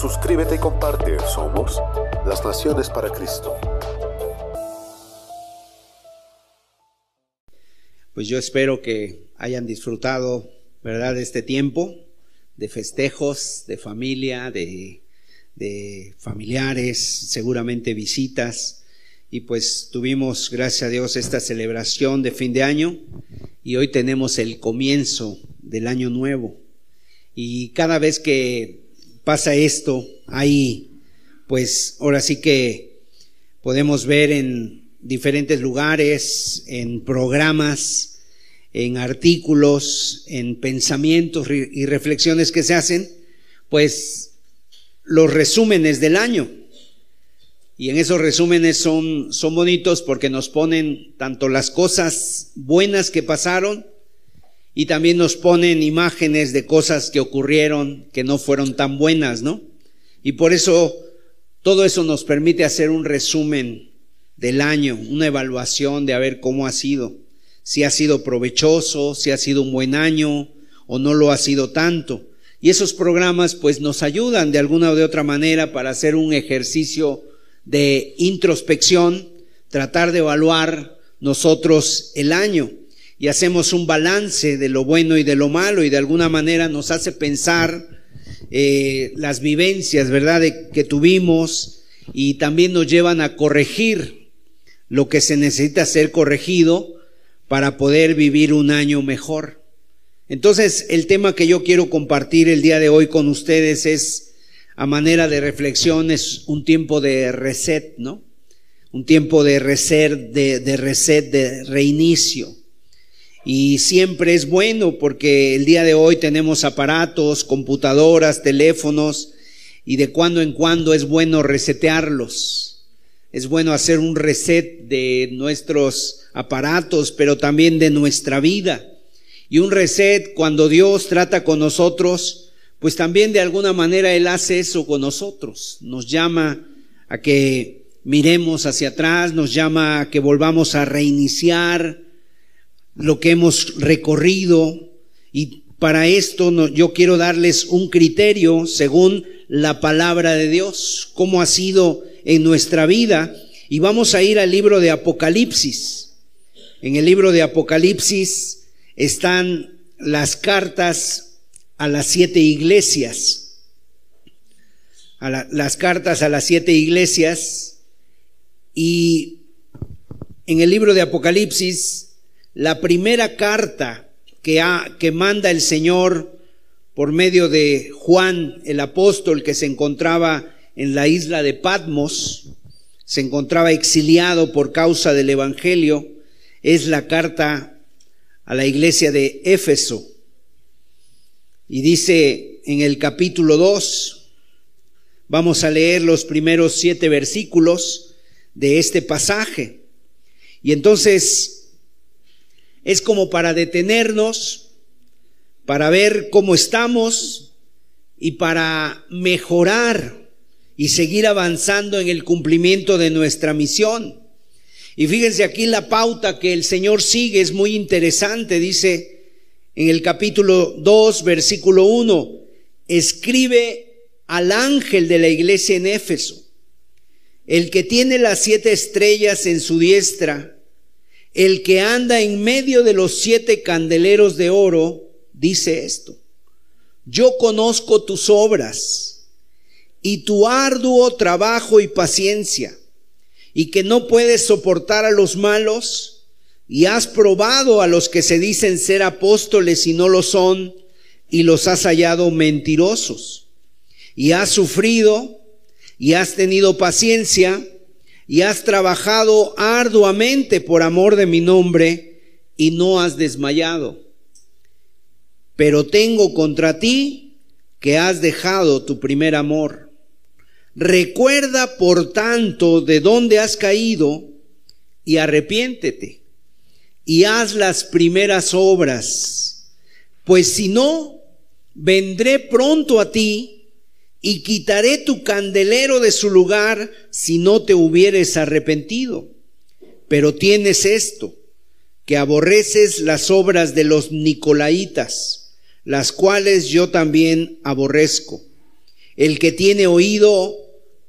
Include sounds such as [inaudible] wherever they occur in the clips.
Suscríbete y comparte. Somos las Naciones para Cristo. Pues yo espero que hayan disfrutado, ¿verdad?, este tiempo de festejos, de familia, de, de familiares, seguramente visitas. Y pues tuvimos, gracias a Dios, esta celebración de fin de año y hoy tenemos el comienzo del año nuevo. Y cada vez que pasa esto, ahí, pues ahora sí que podemos ver en diferentes lugares, en programas, en artículos, en pensamientos y reflexiones que se hacen, pues los resúmenes del año. Y en esos resúmenes son, son bonitos porque nos ponen tanto las cosas buenas que pasaron y también nos ponen imágenes de cosas que ocurrieron que no fueron tan buenas, ¿no? Y por eso todo eso nos permite hacer un resumen del año, una evaluación de a ver cómo ha sido si ha sido provechoso, si ha sido un buen año o no lo ha sido tanto. Y esos programas pues nos ayudan de alguna o de otra manera para hacer un ejercicio de introspección, tratar de evaluar nosotros el año y hacemos un balance de lo bueno y de lo malo y de alguna manera nos hace pensar eh, las vivencias, ¿verdad?, que tuvimos y también nos llevan a corregir lo que se necesita ser corregido para poder vivir un año mejor. Entonces, el tema que yo quiero compartir el día de hoy con ustedes es, a manera de reflexión, es un tiempo de reset, ¿no? Un tiempo de reset, de reset, de reinicio. Y siempre es bueno porque el día de hoy tenemos aparatos, computadoras, teléfonos, y de cuando en cuando es bueno resetearlos. Es bueno hacer un reset de nuestros aparatos, pero también de nuestra vida. Y un reset cuando Dios trata con nosotros, pues también de alguna manera Él hace eso con nosotros. Nos llama a que miremos hacia atrás, nos llama a que volvamos a reiniciar lo que hemos recorrido. Y para esto yo quiero darles un criterio según la palabra de Dios, cómo ha sido en nuestra vida. Y vamos a ir al libro de Apocalipsis. En el libro de Apocalipsis están las cartas a las siete iglesias. A las cartas a las siete iglesias. Y en el libro de Apocalipsis, la primera carta que, ha, que manda el Señor por medio de Juan, el apóstol que se encontraba en la isla de Patmos, se encontraba exiliado por causa del Evangelio, es la carta a la iglesia de Éfeso. Y dice en el capítulo 2, vamos a leer los primeros siete versículos de este pasaje. Y entonces es como para detenernos, para ver cómo estamos y para mejorar y seguir avanzando en el cumplimiento de nuestra misión. Y fíjense aquí la pauta que el Señor sigue es muy interesante. Dice en el capítulo 2, versículo 1, escribe al ángel de la iglesia en Éfeso, el que tiene las siete estrellas en su diestra, el que anda en medio de los siete candeleros de oro, dice esto, yo conozco tus obras y tu arduo trabajo y paciencia y que no puedes soportar a los malos y has probado a los que se dicen ser apóstoles y no lo son y los has hallado mentirosos y has sufrido y has tenido paciencia y has trabajado arduamente por amor de mi nombre y no has desmayado. Pero tengo contra ti que has dejado tu primer amor. Recuerda, por tanto, de dónde has caído y arrepiéntete y haz las primeras obras, pues si no, vendré pronto a ti y quitaré tu candelero de su lugar si no te hubieres arrepentido. Pero tienes esto, que aborreces las obras de los nicolaitas, las cuales yo también aborrezco. El que tiene oído,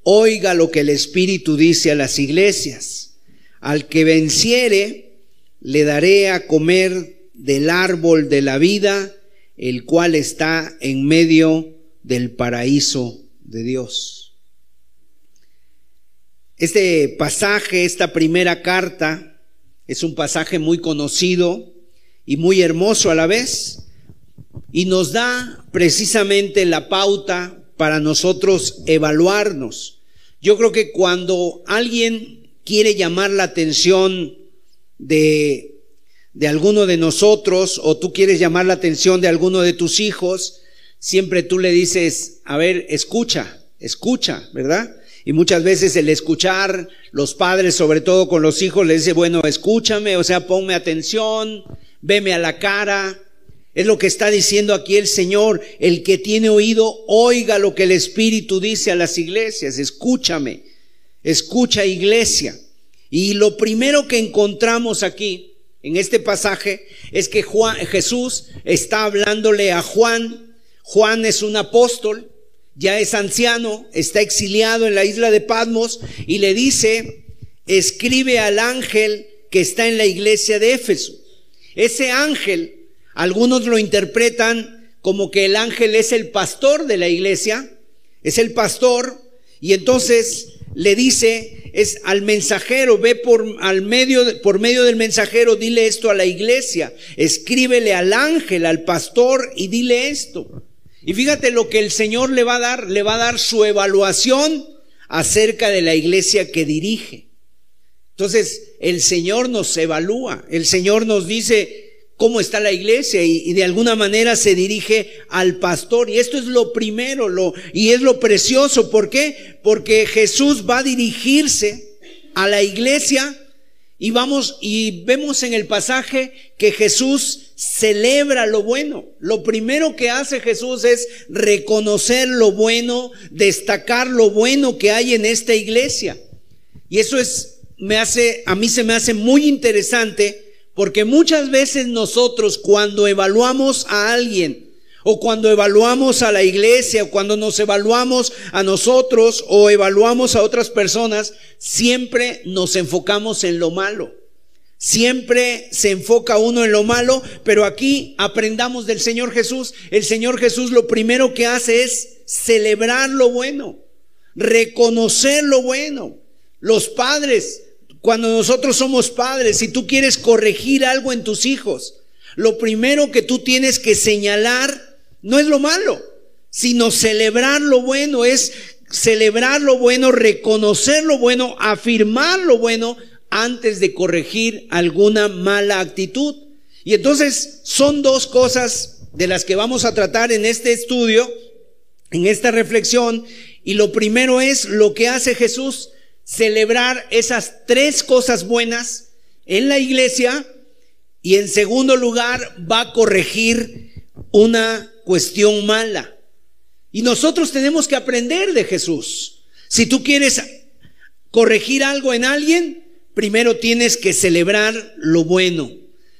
oiga lo que el Espíritu dice a las iglesias. Al que venciere, le daré a comer del árbol de la vida, el cual está en medio del paraíso de Dios. Este pasaje, esta primera carta, es un pasaje muy conocido y muy hermoso a la vez, y nos da precisamente la pauta para nosotros evaluarnos. Yo creo que cuando alguien quiere llamar la atención de, de alguno de nosotros o tú quieres llamar la atención de alguno de tus hijos, siempre tú le dices, a ver, escucha, escucha, ¿verdad? Y muchas veces el escuchar, los padres, sobre todo con los hijos, le dice, bueno, escúchame, o sea, ponme atención, veme a la cara. Es lo que está diciendo aquí el Señor. El que tiene oído, oiga lo que el Espíritu dice a las iglesias. Escúchame. Escucha iglesia. Y lo primero que encontramos aquí, en este pasaje, es que Juan, Jesús está hablándole a Juan. Juan es un apóstol, ya es anciano, está exiliado en la isla de Patmos y le dice, escribe al ángel que está en la iglesia de Éfeso. Ese ángel, algunos lo interpretan como que el ángel es el pastor de la iglesia, es el pastor, y entonces le dice, es al mensajero, ve por, al medio, por medio del mensajero, dile esto a la iglesia, escríbele al ángel, al pastor y dile esto. Y fíjate lo que el Señor le va a dar, le va a dar su evaluación acerca de la iglesia que dirige. Entonces, el Señor nos evalúa, el Señor nos dice, cómo está la iglesia y, de alguna manera se dirige al pastor. Y esto es lo primero, lo, y es lo precioso. ¿Por qué? Porque Jesús va a dirigirse a la iglesia y vamos y vemos en el pasaje que Jesús celebra lo bueno. Lo primero que hace Jesús es reconocer lo bueno, destacar lo bueno que hay en esta iglesia. Y eso es me hace a mí se me hace muy interesante porque muchas veces nosotros cuando evaluamos a alguien, o cuando evaluamos a la iglesia, o cuando nos evaluamos a nosotros, o evaluamos a otras personas, siempre nos enfocamos en lo malo. Siempre se enfoca uno en lo malo, pero aquí aprendamos del Señor Jesús. El Señor Jesús lo primero que hace es celebrar lo bueno, reconocer lo bueno. Los padres cuando nosotros somos padres, si tú quieres corregir algo en tus hijos, lo primero que tú tienes que señalar no es lo malo, sino celebrar lo bueno, es celebrar lo bueno, reconocer lo bueno, afirmar lo bueno antes de corregir alguna mala actitud. Y entonces son dos cosas de las que vamos a tratar en este estudio, en esta reflexión. Y lo primero es lo que hace Jesús celebrar esas tres cosas buenas en la iglesia y en segundo lugar va a corregir una cuestión mala. Y nosotros tenemos que aprender de Jesús. Si tú quieres corregir algo en alguien, primero tienes que celebrar lo bueno.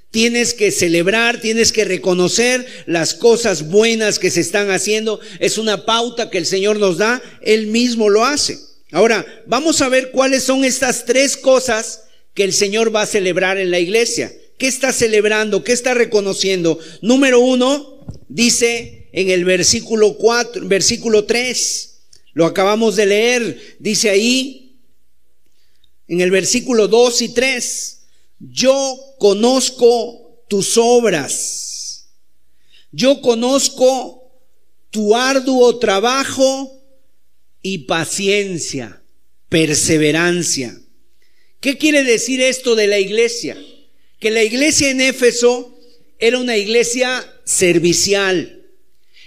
Tienes que celebrar, tienes que reconocer las cosas buenas que se están haciendo. Es una pauta que el Señor nos da, Él mismo lo hace. Ahora, vamos a ver cuáles son estas tres cosas que el Señor va a celebrar en la iglesia. ¿Qué está celebrando? ¿Qué está reconociendo? Número uno, dice en el versículo 4, versículo 3, lo acabamos de leer, dice ahí, en el versículo 2 y 3, yo conozco tus obras, yo conozco tu arduo trabajo y paciencia, perseverancia. ¿Qué quiere decir esto de la iglesia? Que la iglesia en Éfeso era una iglesia servicial,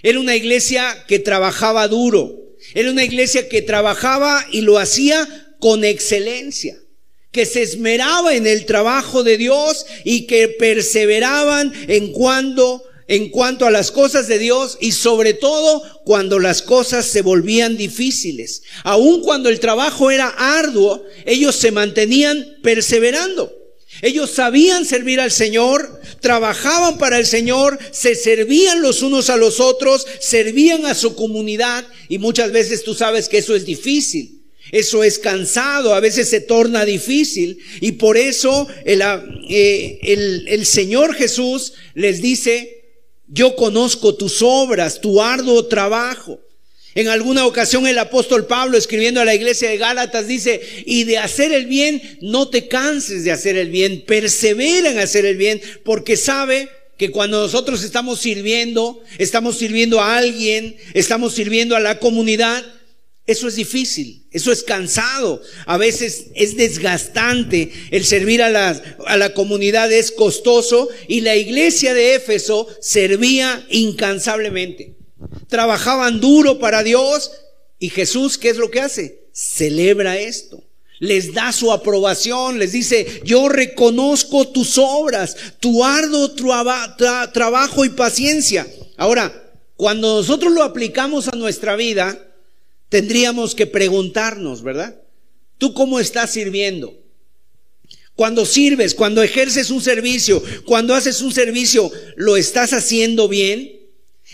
era una iglesia que trabajaba duro, Era una iglesia que trabajaba y lo hacía con excelencia, que se esmeraba en el trabajo de Dios y que perseveraban en cuando en cuanto a las cosas de Dios y sobre todo cuando las cosas se volvían difíciles. Aun cuando el trabajo era arduo, ellos se mantenían perseverando. Ellos sabían servir al Señor, trabajaban para el Señor, se servían los unos a los otros, servían a su comunidad y muchas veces tú sabes que eso es difícil. Eso es cansado, a veces se torna difícil y por eso el, eh, el, Señor Jesús les dice, yo conozco tus obras, tu arduo trabajo. En alguna ocasión el apóstol Pablo escribiendo a la iglesia de Gálatas dice, y de hacer el bien, no te canses de hacer el bien, persevera en hacer el bien, porque sabe que cuando nosotros estamos sirviendo, estamos sirviendo a alguien, estamos sirviendo a la comunidad, eso es difícil, eso es cansado, a veces es desgastante. El servir a la, a la comunidad es costoso y la iglesia de Éfeso servía incansablemente. Trabajaban duro para Dios y Jesús, ¿qué es lo que hace? Celebra esto. Les da su aprobación, les dice, yo reconozco tus obras, tu arduo trabajo y paciencia. Ahora, cuando nosotros lo aplicamos a nuestra vida, tendríamos que preguntarnos, ¿verdad? ¿Tú cómo estás sirviendo? Cuando sirves, cuando ejerces un servicio, cuando haces un servicio, ¿lo estás haciendo bien?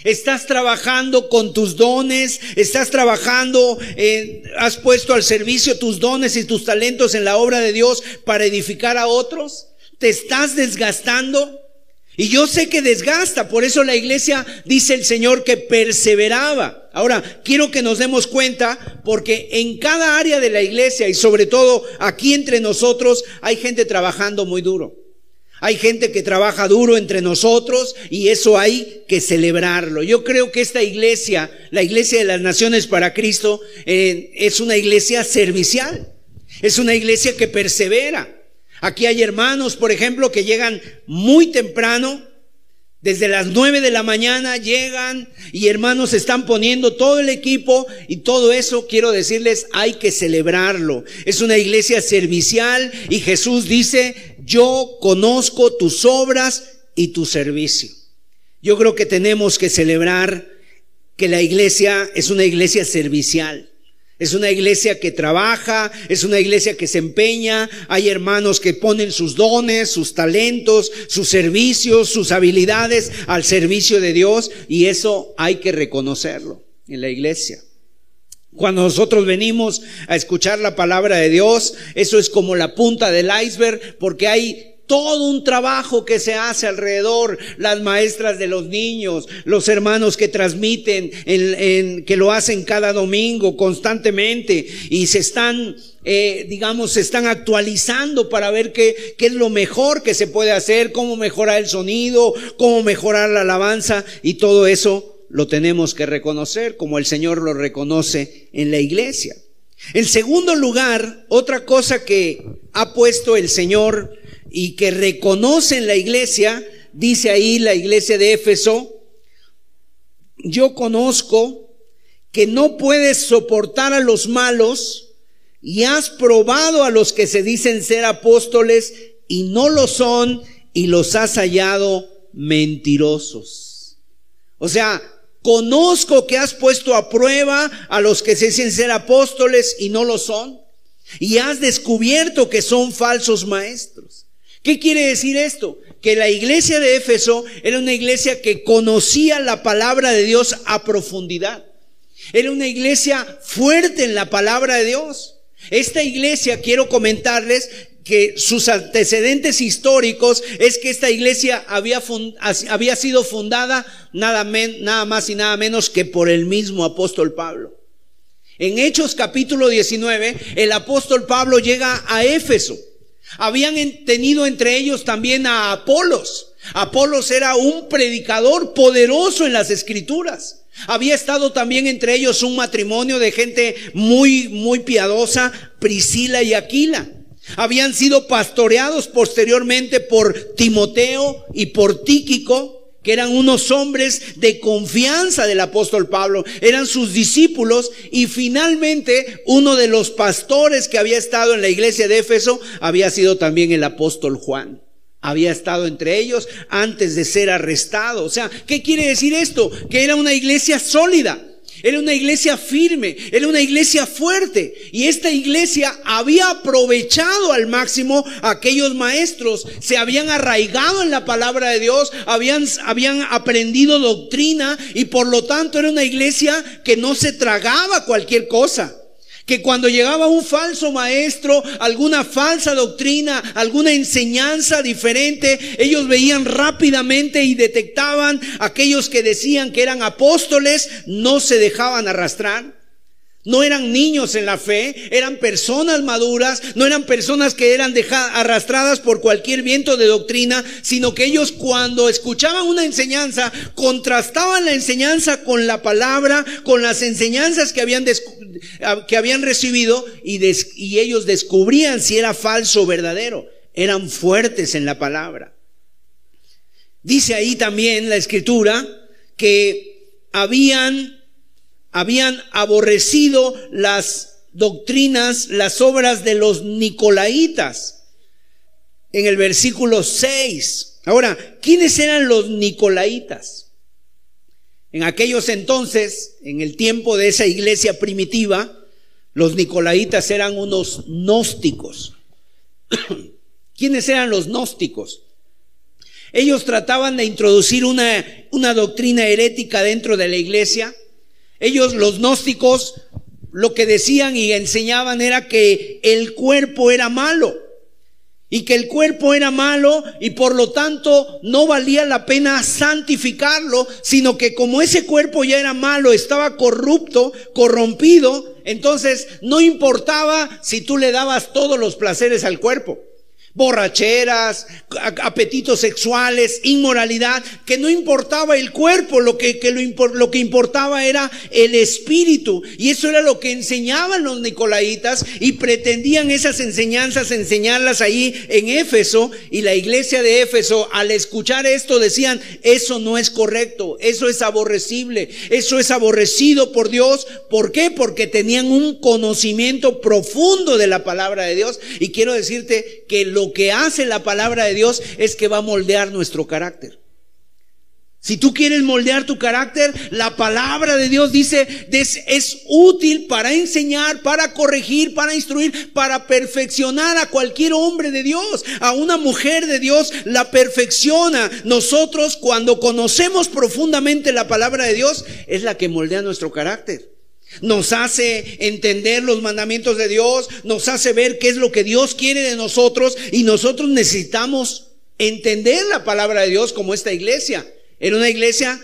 ¿Estás trabajando con tus dones? ¿Estás trabajando, has puesto al servicio tus dones y tus talentos en la obra de Dios para edificar a otros? ¿Te estás desgastando? Y yo sé que desgasta, por eso la iglesia dice el Señor que perseveraba. Ahora, quiero que nos demos cuenta, porque en cada área de la iglesia y sobre todo aquí entre nosotros hay gente trabajando muy duro. Hay gente que trabaja duro entre nosotros y eso hay que celebrarlo. Yo creo que esta iglesia, la iglesia de las naciones para Cristo, eh, es una iglesia servicial. Es una iglesia que persevera. Aquí hay hermanos, por ejemplo, que llegan muy temprano, desde las nueve de la mañana llegan y hermanos están poniendo todo el equipo y todo eso, quiero decirles, hay que celebrarlo. Es una iglesia servicial y Jesús dice, yo conozco tus obras y tu servicio. Yo creo que tenemos que celebrar que la iglesia es una iglesia servicial. Es una iglesia que trabaja, es una iglesia que se empeña, hay hermanos que ponen sus dones, sus talentos, sus servicios, sus habilidades al servicio de Dios y eso hay que reconocerlo en la iglesia. Cuando nosotros venimos a escuchar la palabra de Dios, eso es como la punta del iceberg porque hay todo un trabajo que se hace alrededor, las maestras de los niños, los hermanos que transmiten, en, que lo hacen cada domingo constantemente y se están, eh, digamos, se están actualizando para ver qué, qué es lo mejor que se puede hacer, cómo mejorar el sonido, cómo mejorar la alabanza y todo eso lo tenemos que reconocer como el Señor lo reconoce en la iglesia. En segundo lugar, otra cosa que ha puesto el Señor y que reconocen la iglesia, dice ahí la iglesia de Éfeso, yo conozco que no puedes soportar a los malos y has probado a los que se dicen ser apóstoles y no lo son y los has hallado mentirosos. O sea, conozco que has puesto a prueba a los que se dicen ser apóstoles y no lo son y has descubierto que son falsos maestros. ¿Qué quiere decir esto? Que la iglesia de Éfeso era una iglesia que conocía la palabra de Dios a profundidad. Era una iglesia fuerte en la palabra de Dios. Esta iglesia, quiero comentarles que sus antecedentes históricos es que esta iglesia había, había sido fundada nada, nada más y nada menos que por el mismo apóstol Pablo. En Hechos capítulo 19, el apóstol Pablo llega a Éfeso. Habían tenido entre ellos también a Apolos. Apolos era un predicador poderoso en las escrituras. Había estado también entre ellos un matrimonio de gente muy, muy piadosa, Priscila y Aquila. Habían sido pastoreados posteriormente por Timoteo y por Tíquico, que eran unos hombres de confianza del apóstol Pablo, eran sus discípulos y finalmente uno de los pastores que había estado en la iglesia de Éfeso había sido también el apóstol Juan. Había estado entre ellos antes de ser arrestado. O sea, ¿qué quiere decir esto? Que era una iglesia sólida. Era una iglesia firme, era una iglesia fuerte. Y esta iglesia había aprovechado al máximo a aquellos maestros, se habían arraigado en la palabra de Dios, habían, habían aprendido doctrina y por lo tanto era una iglesia que no se tragaba cualquier cosa que cuando llegaba un falso maestro, alguna falsa doctrina, alguna enseñanza diferente, ellos veían rápidamente y detectaban aquellos que decían que eran apóstoles, no se dejaban arrastrar. No eran niños en la fe, eran personas maduras, no eran personas que eran arrastradas por cualquier viento de doctrina, sino que ellos cuando escuchaban una enseñanza, contrastaban la enseñanza con la palabra, con las enseñanzas que habían, que habían recibido y, y ellos descubrían si era falso o verdadero. Eran fuertes en la palabra. Dice ahí también la escritura que habían habían aborrecido las doctrinas, las obras de los nicolaitas. En el versículo 6. Ahora, ¿quiénes eran los nicolaitas? En aquellos entonces, en el tiempo de esa iglesia primitiva, los nicolaitas eran unos gnósticos. [clears throat] ¿Quiénes eran los gnósticos? Ellos trataban de introducir una, una doctrina herética dentro de la iglesia ellos, los gnósticos, lo que decían y enseñaban era que el cuerpo era malo y que el cuerpo era malo y por lo tanto no valía la pena santificarlo, sino que como ese cuerpo ya era malo, estaba corrupto, corrompido, entonces no importaba si tú le dabas todos los placeres al cuerpo borracheras, apetitos sexuales, inmoralidad, que no importaba el cuerpo, lo que, lo, que importaba era el espíritu. Y eso era lo que enseñaban los nicolaitas y pretendían esas enseñanzas enseñarlas ahí en Éfeso. Y la iglesia de Éfeso, al escuchar esto, decían, eso no es correcto, eso es aborrecible, eso es aborrecido por Dios. ¿Por qué? Porque tenían un conocimiento profundo de la palabra de Dios. Y quiero decirte que lo que hace la palabra de Dios es que va a moldear nuestro carácter. Si tú quieres moldear tu carácter, la palabra de Dios dice es, es, útil para enseñar, para corregir, para instruir, para perfeccionar a cualquier hombre de Dios, a una mujer de Dios, la perfecciona. Nosotros cuando conocemos profundamente la palabra de Dios, es la que moldea nuestro carácter. Nos hace entender los mandamientos de Dios, nos hace ver qué es lo que Dios quiere de nosotros y nosotros necesitamos entender la palabra de Dios como esta iglesia. Era una iglesia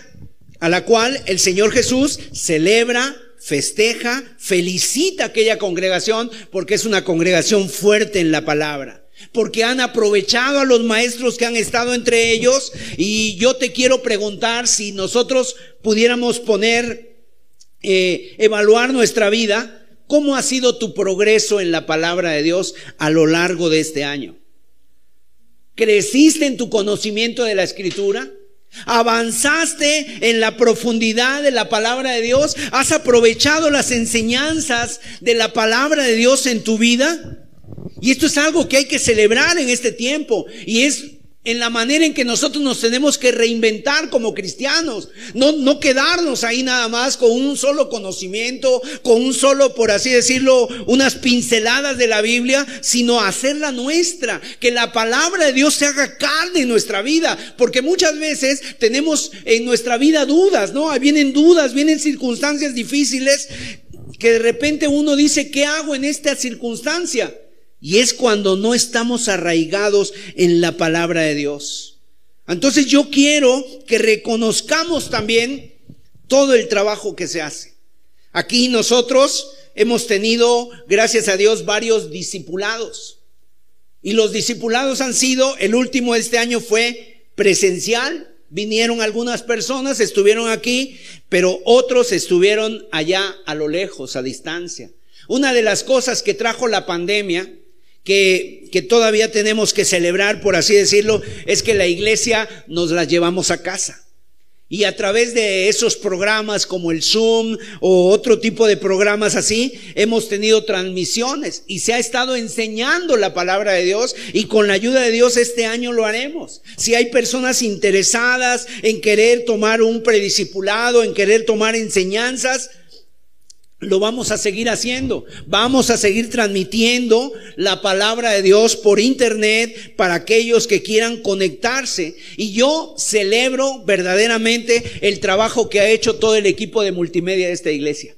a la cual el Señor Jesús celebra, festeja, felicita aquella congregación porque es una congregación fuerte en la palabra porque han aprovechado a los maestros que han estado entre ellos. Y yo te quiero preguntar si nosotros pudiéramos poner eh, evaluar nuestra vida, ¿cómo ha sido tu progreso en la palabra de Dios a lo largo de este año? ¿Creciste en tu conocimiento de la escritura? ¿Avanzaste en la profundidad de la palabra de Dios? ¿Has aprovechado las enseñanzas de la palabra de Dios en tu vida? Y esto es algo que hay que celebrar en este tiempo. Y es en la manera en que nosotros nos tenemos que reinventar como cristianos. No, no quedarnos ahí nada más con un solo conocimiento, con un solo, por así decirlo, unas pinceladas de la Biblia, sino hacerla nuestra. Que la palabra de Dios se haga carne en nuestra vida. Porque muchas veces tenemos en nuestra vida dudas, ¿no? Vienen dudas, vienen circunstancias difíciles que de repente uno dice, ¿qué hago en esta circunstancia? Y es cuando no estamos arraigados en la palabra de Dios. Entonces yo quiero que reconozcamos también todo el trabajo que se hace. Aquí nosotros hemos tenido, gracias a Dios, varios discipulados. Y los discipulados han sido, el último de este año fue presencial. Vinieron algunas personas, estuvieron aquí, pero otros estuvieron allá a lo lejos, a distancia. Una de las cosas que trajo la pandemia que, que todavía tenemos que celebrar, por así decirlo, es que la iglesia nos la llevamos a casa. Y a través de esos programas como el Zoom o otro tipo de programas así, hemos tenido transmisiones y se ha estado enseñando la palabra de Dios y con la ayuda de Dios este año lo haremos. Si hay personas interesadas en querer tomar un prediscipulado, en querer tomar enseñanzas, lo vamos a seguir haciendo. Vamos a seguir transmitiendo la palabra de Dios por internet para aquellos que quieran conectarse. Y yo celebro verdaderamente el trabajo que ha hecho todo el equipo de multimedia de esta iglesia.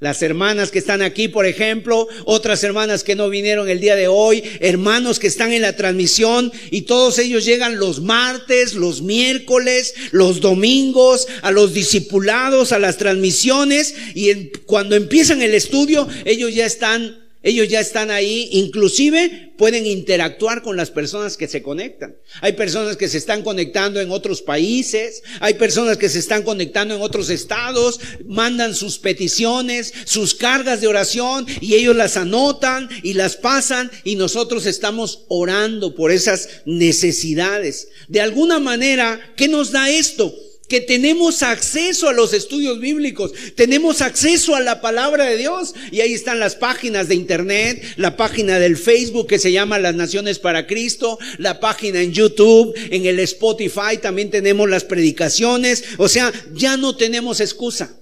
Las hermanas que están aquí, por ejemplo, otras hermanas que no vinieron el día de hoy, hermanos que están en la transmisión y todos ellos llegan los martes, los miércoles, los domingos, a los discipulados, a las transmisiones y cuando empiezan el estudio, ellos ya están ellos ya están ahí, inclusive pueden interactuar con las personas que se conectan. Hay personas que se están conectando en otros países, hay personas que se están conectando en otros estados, mandan sus peticiones, sus cargas de oración y ellos las anotan y las pasan y nosotros estamos orando por esas necesidades. De alguna manera, ¿qué nos da esto? Que tenemos acceso a los estudios bíblicos, tenemos acceso a la palabra de Dios y ahí están las páginas de internet, la página del Facebook que se llama Las Naciones para Cristo, la página en YouTube, en el Spotify también tenemos las predicaciones, o sea, ya no tenemos excusa.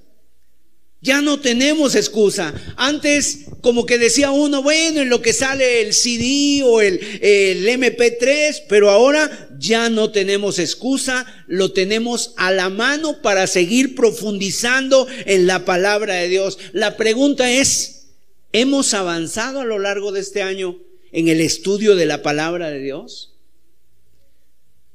Ya no tenemos excusa. Antes, como que decía uno, bueno, en lo que sale el CD o el, el, MP3, pero ahora ya no tenemos excusa, lo tenemos a la mano para seguir profundizando en la palabra de Dios. La pregunta es, ¿hemos avanzado a lo largo de este año en el estudio de la palabra de Dios?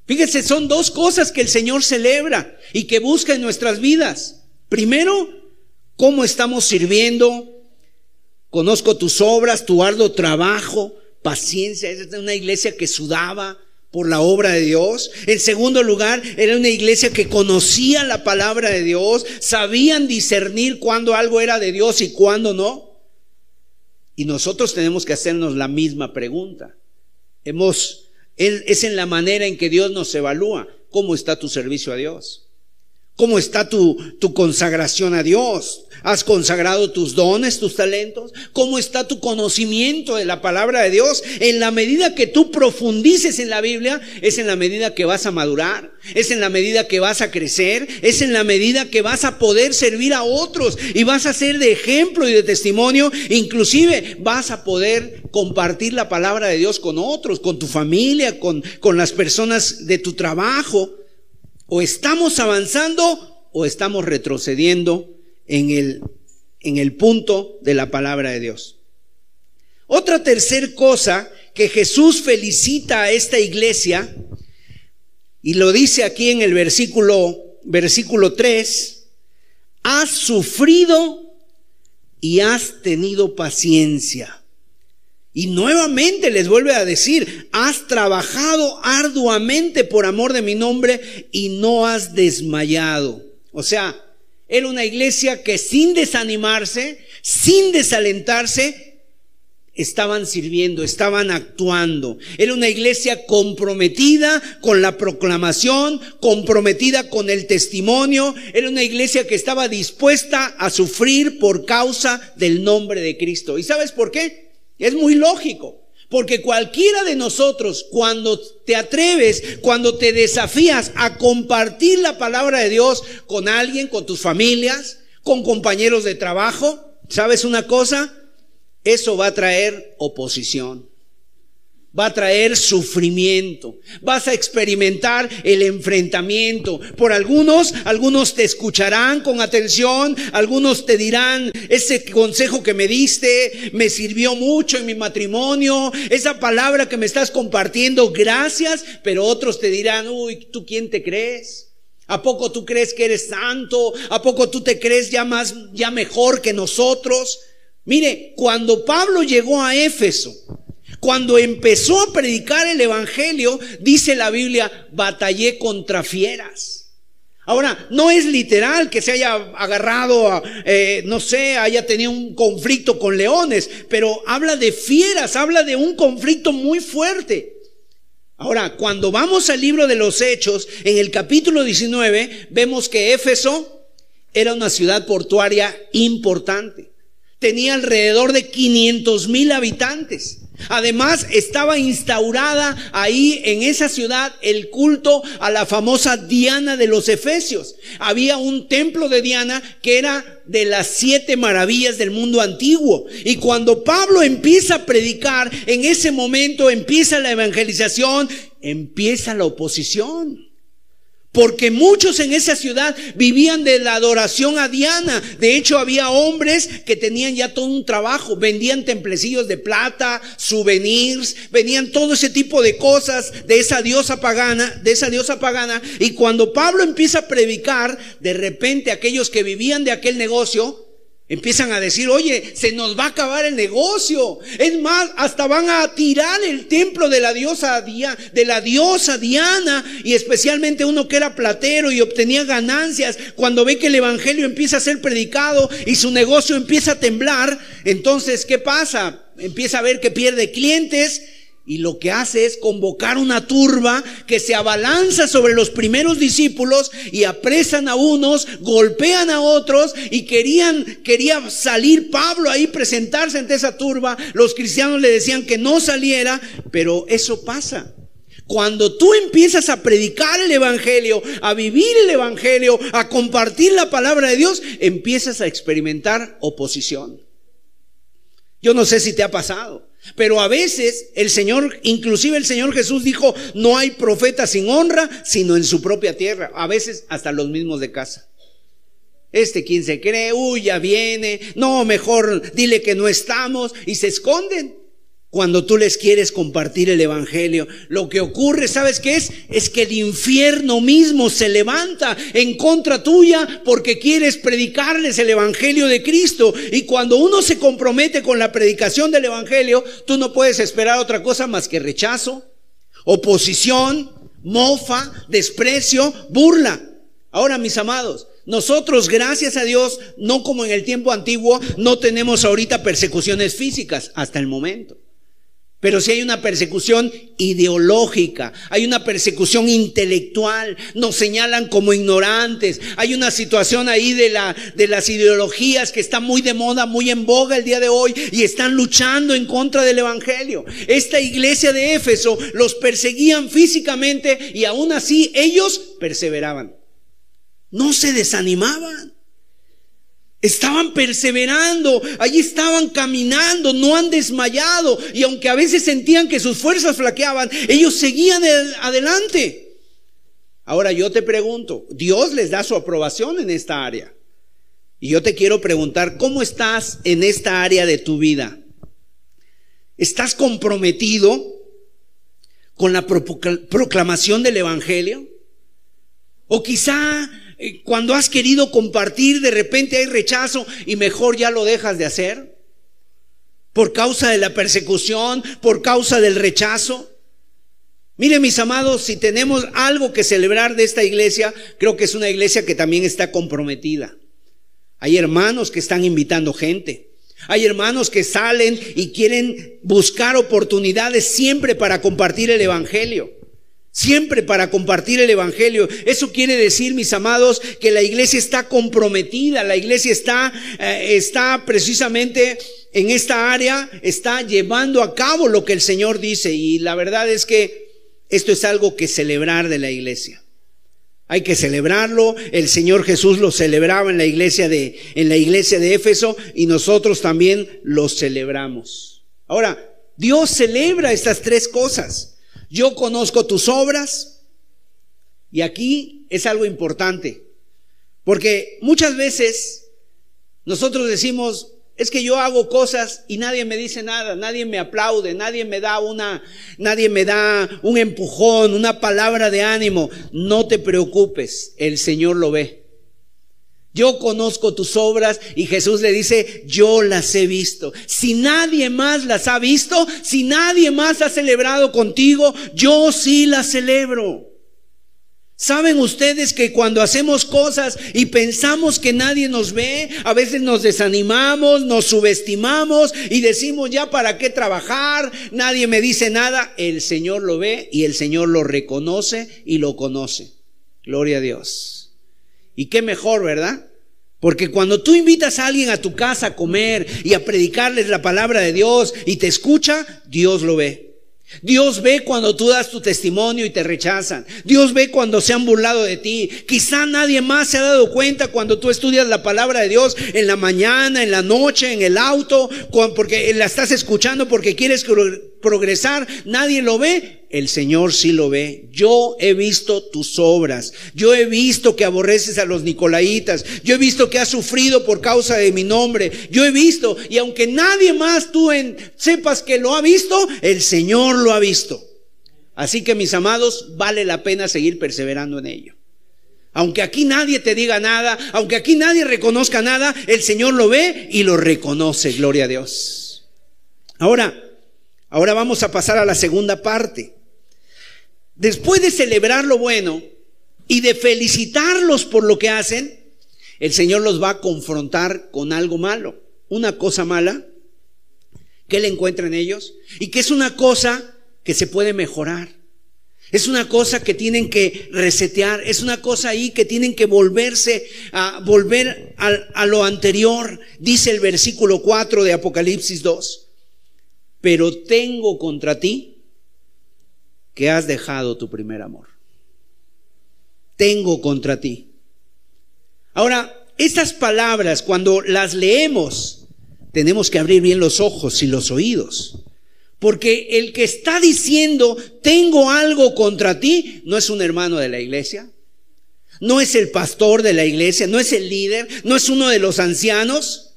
Fíjense, son dos cosas que el Señor celebra y que busca en nuestras vidas. Primero, cómo estamos sirviendo. Conozco tus obras, tu arduo trabajo, paciencia. Es una iglesia que sudaba por la obra de Dios. En segundo lugar, era una iglesia que conocía la palabra de Dios, sabían discernir cuándo algo era de Dios y cuándo no. Y nosotros tenemos que hacernos la misma pregunta. Hemos, es en la manera en que Dios nos evalúa. ¿Cómo está tu servicio a Dios? ¿Cómo está tu, tu consagración a Dios? ¿Has consagrado tus dones, tus talentos? ¿Cómo está tu conocimiento de la palabra de Dios? En la medida que tú profundices en la Biblia, es en la medida que vas a madurar, es en la medida que vas a crecer, es en la medida que vas a poder servir a otros y vas a ser de ejemplo y de testimonio, inclusive vas a poder compartir la palabra de Dios con otros, con tu familia, con, con las personas de tu trabajo. O estamos avanzando o estamos retrocediendo en el, en el punto de la palabra de Dios. Otra tercer cosa que Jesús felicita a esta iglesia, y lo dice aquí en el versículo, versículo 3, has sufrido y has tenido paciencia. Y nuevamente les vuelve a decir, has trabajado arduamente por amor de mi nombre y no has desmayado. O sea, era una iglesia que sin desanimarse, sin desalentarse, estaban sirviendo, estaban actuando. Era una iglesia comprometida con la proclamación, comprometida con el testimonio. Era una iglesia que estaba dispuesta a sufrir por causa del nombre de Cristo. ¿Y sabes por qué? Es muy lógico. Porque cualquiera de nosotros, cuando te atreves, cuando te desafías a compartir la palabra de Dios con alguien, con tus familias, con compañeros de trabajo, ¿sabes una cosa? Eso va a traer oposición va a traer sufrimiento. Vas a experimentar el enfrentamiento. Por algunos, algunos te escucharán con atención, algunos te dirán, ese consejo que me diste me sirvió mucho en mi matrimonio, esa palabra que me estás compartiendo, gracias, pero otros te dirán, uy, ¿tú quién te crees? ¿A poco tú crees que eres santo? ¿A poco tú te crees ya más, ya mejor que nosotros? Mire, cuando Pablo llegó a Éfeso, cuando empezó a predicar el Evangelio, dice la Biblia, batallé contra fieras. Ahora, no es literal que se haya agarrado, a, eh, no sé, haya tenido un conflicto con leones, pero habla de fieras, habla de un conflicto muy fuerte. Ahora, cuando vamos al libro de los Hechos, en el capítulo 19, vemos que Éfeso era una ciudad portuaria importante. Tenía alrededor de 500 mil habitantes. Además, estaba instaurada ahí en esa ciudad el culto a la famosa Diana de los Efesios. Había un templo de Diana que era de las siete maravillas del mundo antiguo. Y cuando Pablo empieza a predicar, en ese momento empieza la evangelización, empieza la oposición. Porque muchos en esa ciudad vivían de la adoración a Diana. De hecho, había hombres que tenían ya todo un trabajo. Vendían templecillos de plata, souvenirs, venían todo ese tipo de cosas de esa diosa pagana, de esa diosa pagana. Y cuando Pablo empieza a predicar, de repente aquellos que vivían de aquel negocio Empiezan a decir, oye, se nos va a acabar el negocio. Es más, hasta van a tirar el templo de la diosa de la diosa Diana, y especialmente uno que era platero y obtenía ganancias. Cuando ve que el evangelio empieza a ser predicado y su negocio empieza a temblar, entonces, ¿qué pasa? Empieza a ver que pierde clientes y lo que hace es convocar una turba que se abalanza sobre los primeros discípulos y apresan a unos, golpean a otros y querían, quería salir Pablo ahí presentarse ante esa turba. Los cristianos le decían que no saliera, pero eso pasa. Cuando tú empiezas a predicar el Evangelio, a vivir el Evangelio, a compartir la palabra de Dios, empiezas a experimentar oposición. Yo no sé si te ha pasado. Pero a veces el Señor, inclusive el Señor Jesús dijo, no hay profeta sin honra, sino en su propia tierra. A veces hasta los mismos de casa. Este quien se cree, uy, ya viene, no, mejor dile que no estamos y se esconden cuando tú les quieres compartir el Evangelio. Lo que ocurre, ¿sabes qué es? Es que el infierno mismo se levanta en contra tuya porque quieres predicarles el Evangelio de Cristo. Y cuando uno se compromete con la predicación del Evangelio, tú no puedes esperar otra cosa más que rechazo, oposición, mofa, desprecio, burla. Ahora, mis amados, nosotros, gracias a Dios, no como en el tiempo antiguo, no tenemos ahorita persecuciones físicas hasta el momento. Pero si hay una persecución ideológica, hay una persecución intelectual, nos señalan como ignorantes, hay una situación ahí de, la, de las ideologías que está muy de moda, muy en boga el día de hoy y están luchando en contra del Evangelio. Esta iglesia de Éfeso los perseguían físicamente y aún así ellos perseveraban. No se desanimaban. Estaban perseverando, allí estaban caminando, no han desmayado. Y aunque a veces sentían que sus fuerzas flaqueaban, ellos seguían adelante. Ahora yo te pregunto, Dios les da su aprobación en esta área. Y yo te quiero preguntar, ¿cómo estás en esta área de tu vida? ¿Estás comprometido con la proclamación del Evangelio? O quizá cuando has querido compartir, de repente hay rechazo y mejor ya lo dejas de hacer. Por causa de la persecución, por causa del rechazo. Mire mis amados, si tenemos algo que celebrar de esta iglesia, creo que es una iglesia que también está comprometida. Hay hermanos que están invitando gente. Hay hermanos que salen y quieren buscar oportunidades siempre para compartir el Evangelio. Siempre para compartir el Evangelio. Eso quiere decir, mis amados, que la iglesia está comprometida, la iglesia está, eh, está precisamente en esta área, está llevando a cabo lo que el Señor dice. Y la verdad es que esto es algo que celebrar de la iglesia. Hay que celebrarlo. El Señor Jesús lo celebraba en la iglesia de, en la iglesia de Éfeso y nosotros también lo celebramos. Ahora, Dios celebra estas tres cosas. Yo conozco tus obras. Y aquí es algo importante. Porque muchas veces nosotros decimos, es que yo hago cosas y nadie me dice nada, nadie me aplaude, nadie me da una, nadie me da un empujón, una palabra de ánimo. No te preocupes, el Señor lo ve. Yo conozco tus obras y Jesús le dice, yo las he visto. Si nadie más las ha visto, si nadie más ha celebrado contigo, yo sí las celebro. ¿Saben ustedes que cuando hacemos cosas y pensamos que nadie nos ve, a veces nos desanimamos, nos subestimamos y decimos ya para qué trabajar, nadie me dice nada? El Señor lo ve y el Señor lo reconoce y lo conoce. Gloria a Dios. Y qué mejor, ¿verdad? Porque cuando tú invitas a alguien a tu casa a comer y a predicarles la palabra de Dios y te escucha, Dios lo ve. Dios ve cuando tú das tu testimonio y te rechazan. Dios ve cuando se han burlado de ti. Quizá nadie más se ha dado cuenta cuando tú estudias la palabra de Dios en la mañana, en la noche, en el auto, porque la estás escuchando porque quieres progresar. Nadie lo ve. El Señor sí lo ve. Yo he visto tus obras. Yo he visto que aborreces a los nicolaitas. Yo he visto que has sufrido por causa de mi nombre. Yo he visto, y aunque nadie más tú en, sepas que lo ha visto, el Señor lo ha visto. Así que mis amados, vale la pena seguir perseverando en ello. Aunque aquí nadie te diga nada, aunque aquí nadie reconozca nada, el Señor lo ve y lo reconoce, gloria a Dios. Ahora, ahora vamos a pasar a la segunda parte después de celebrar lo bueno y de felicitarlos por lo que hacen, el Señor los va a confrontar con algo malo, una cosa mala que Él encuentra en ellos y que es una cosa que se puede mejorar. Es una cosa que tienen que resetear, es una cosa ahí que tienen que volverse a volver a, a lo anterior, dice el versículo 4 de Apocalipsis 2. Pero tengo contra ti que has dejado tu primer amor. Tengo contra ti. Ahora, estas palabras, cuando las leemos, tenemos que abrir bien los ojos y los oídos. Porque el que está diciendo, tengo algo contra ti, no es un hermano de la iglesia, no es el pastor de la iglesia, no es el líder, no es uno de los ancianos,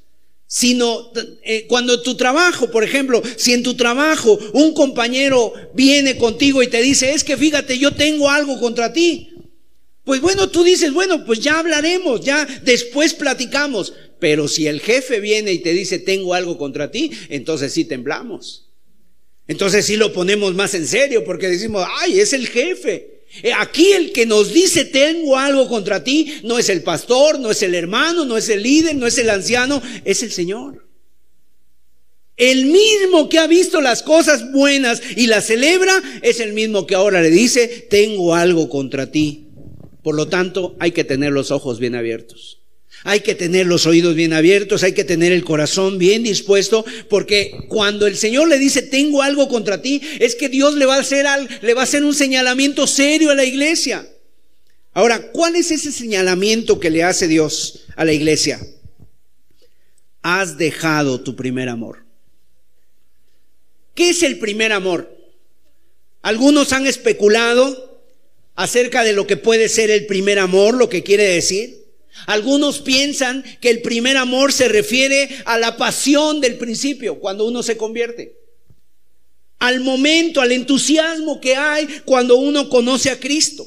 sino eh, cuando tu trabajo, por ejemplo, si en tu trabajo un compañero viene contigo y te dice, es que fíjate, yo tengo algo contra ti. Pues bueno, tú dices, bueno, pues ya hablaremos, ya después platicamos. Pero si el jefe viene y te dice, tengo algo contra ti, entonces sí temblamos. Entonces sí lo ponemos más en serio porque decimos, ay, es el jefe. Eh, aquí el que nos dice tengo algo contra ti no es el pastor, no es el hermano, no es el líder, no es el anciano, es el Señor. El mismo que ha visto las cosas buenas y las celebra es el mismo que ahora le dice tengo algo contra ti. Por lo tanto, hay que tener los ojos bien abiertos. Hay que tener los oídos bien abiertos, hay que tener el corazón bien dispuesto, porque cuando el Señor le dice, tengo algo contra ti, es que Dios le va a hacer, le va a hacer un señalamiento serio a la iglesia. Ahora, ¿cuál es ese señalamiento que le hace Dios a la iglesia? Has dejado tu primer amor. ¿Qué es el primer amor? Algunos han especulado acerca de lo que puede ser el primer amor, lo que quiere decir. Algunos piensan que el primer amor se refiere a la pasión del principio, cuando uno se convierte. Al momento, al entusiasmo que hay cuando uno conoce a Cristo.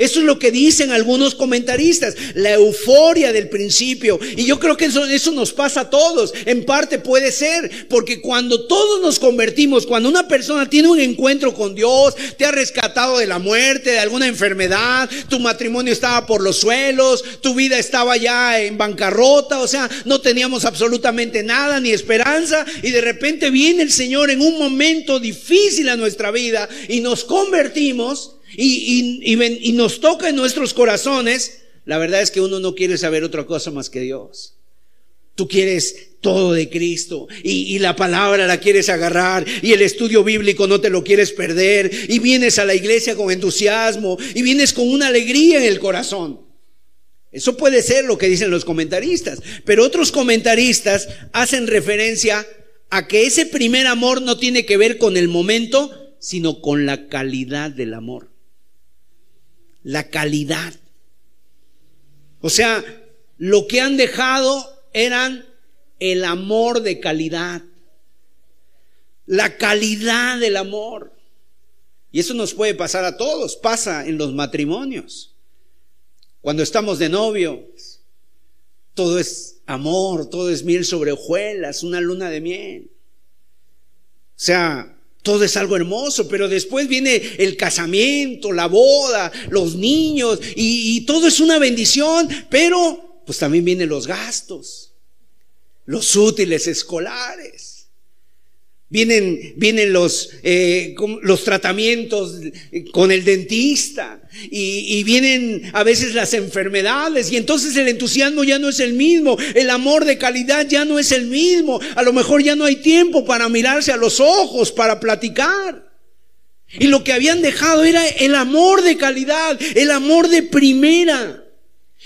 Eso es lo que dicen algunos comentaristas, la euforia del principio. Y yo creo que eso, eso, nos pasa a todos. En parte puede ser, porque cuando todos nos convertimos, cuando una persona tiene un encuentro con Dios, te ha rescatado de la muerte, de alguna enfermedad, tu matrimonio estaba por los suelos, tu vida estaba ya en bancarrota, o sea, no teníamos absolutamente nada ni esperanza, y de repente viene el Señor en un momento difícil a nuestra vida y nos convertimos y, nos toca en nuestros corazones, la verdad es que uno no quiere saber otra cosa más que Dios. Tú quieres todo de Cristo y, y, la palabra la quieres agarrar y el estudio bíblico no te lo quieres perder y vienes a la iglesia con entusiasmo y vienes con una alegría en el corazón. Eso puede ser lo que dicen los comentaristas, pero otros comentaristas hacen referencia a que ese primer amor no tiene que ver con el momento, sino con la calidad del amor la calidad. O sea, lo que han dejado eran el amor de calidad, la calidad del amor. Y eso nos puede pasar a todos, pasa en los matrimonios. Cuando estamos de novio, todo es amor, todo es miel sobre hojuelas, una luna de miel. O sea, Todo es algo hermoso, pero después viene el casamiento, la boda, los niños, y, todo es una bendición, pero pues también vienen los gastos, los útiles escolares. Vienen, vienen los, eh, los tratamientos con el dentista y, y, vienen a veces las enfermedades y entonces el entusiasmo ya no es el mismo, el amor de calidad ya no es el mismo, a lo mejor ya no hay tiempo para mirarse a los ojos, para platicar. Y lo que habían dejado era el amor de calidad, el amor de primera.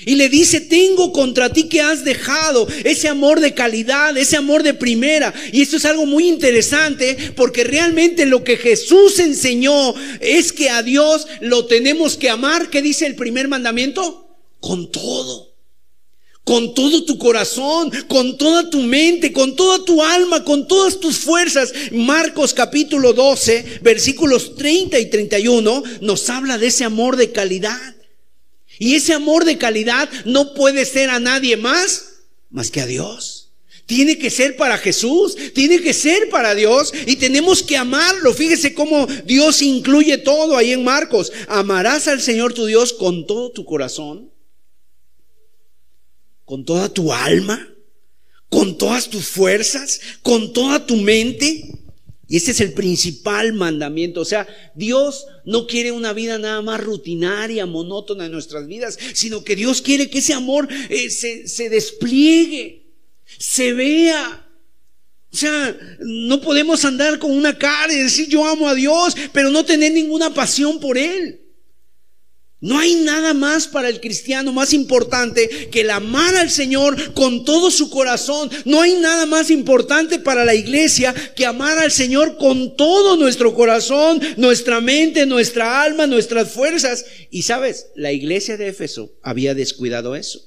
Y le dice, tengo contra ti que has dejado ese amor de calidad, ese amor de primera. Y esto es algo muy interesante porque realmente lo que Jesús enseñó es que a Dios lo tenemos que amar. ¿Qué dice el primer mandamiento? Con todo. Con todo tu corazón, con toda tu mente, con toda tu alma, con todas tus fuerzas. Marcos capítulo 12, versículos 30 y 31 nos habla de ese amor de calidad. Y ese amor de calidad no puede ser a nadie más más que a Dios. Tiene que ser para Jesús, tiene que ser para Dios y tenemos que amarlo. Fíjese cómo Dios incluye todo ahí en Marcos. Amarás al Señor tu Dios con todo tu corazón, con toda tu alma, con todas tus fuerzas, con toda tu mente y ese es el principal mandamiento. O sea, Dios no quiere una vida nada más rutinaria, monótona en nuestras vidas, sino que Dios quiere que ese amor eh, se, se despliegue, se vea. O sea, no podemos andar con una cara y decir yo amo a Dios, pero no tener ninguna pasión por Él. No hay nada más para el cristiano más importante que el amar al Señor con todo su corazón. No hay nada más importante para la iglesia que amar al Señor con todo nuestro corazón, nuestra mente, nuestra alma, nuestras fuerzas. Y sabes, la iglesia de Éfeso había descuidado eso.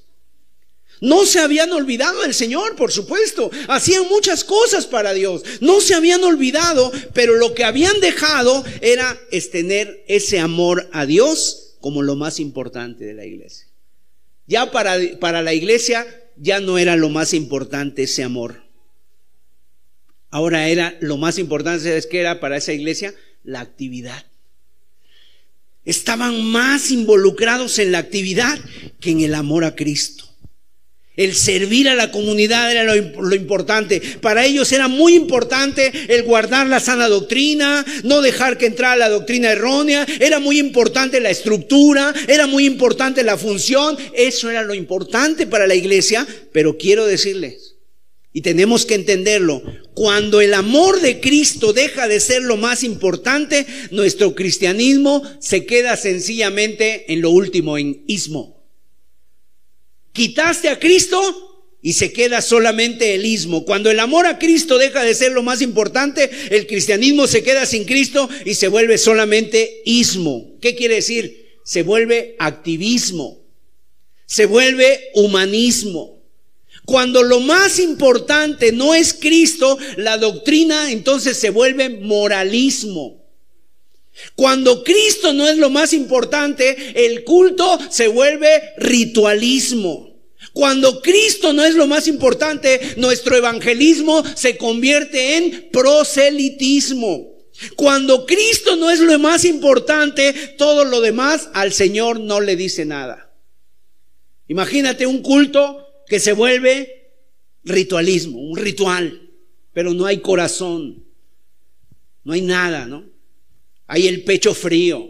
No se habían olvidado del Señor, por supuesto. Hacían muchas cosas para Dios. No se habían olvidado, pero lo que habían dejado era tener ese amor a Dios como lo más importante de la iglesia. Ya para, para la iglesia ya no era lo más importante ese amor. Ahora era lo más importante, ¿sabes qué era para esa iglesia? La actividad. Estaban más involucrados en la actividad que en el amor a Cristo. El servir a la comunidad era lo, importante. Para ellos era muy importante el guardar la sana doctrina, no dejar que entrara la doctrina errónea. Era muy importante la estructura, era muy importante la función. Eso era lo importante para la iglesia. Pero quiero decirles, y tenemos que entenderlo, cuando el amor de Cristo deja de ser lo más importante, nuestro cristianismo se queda sencillamente en lo último, en ismo. Quitaste a Cristo y se queda solamente el ismo. Cuando el amor a Cristo deja de ser lo más importante, el cristianismo se queda sin Cristo y se vuelve solamente ismo. ¿Qué quiere decir? Se vuelve activismo. Se vuelve humanismo. Cuando lo más importante no es Cristo, la doctrina entonces se vuelve moralismo. Cuando Cristo no es lo más importante, el culto se vuelve ritualismo. Cuando Cristo no es lo más importante, nuestro evangelismo se convierte en proselitismo. Cuando Cristo no es lo más importante, todo lo demás al Señor no le dice nada. Imagínate un culto que se vuelve ritualismo, un ritual, pero no hay corazón, no hay nada, ¿no? Hay el pecho frío,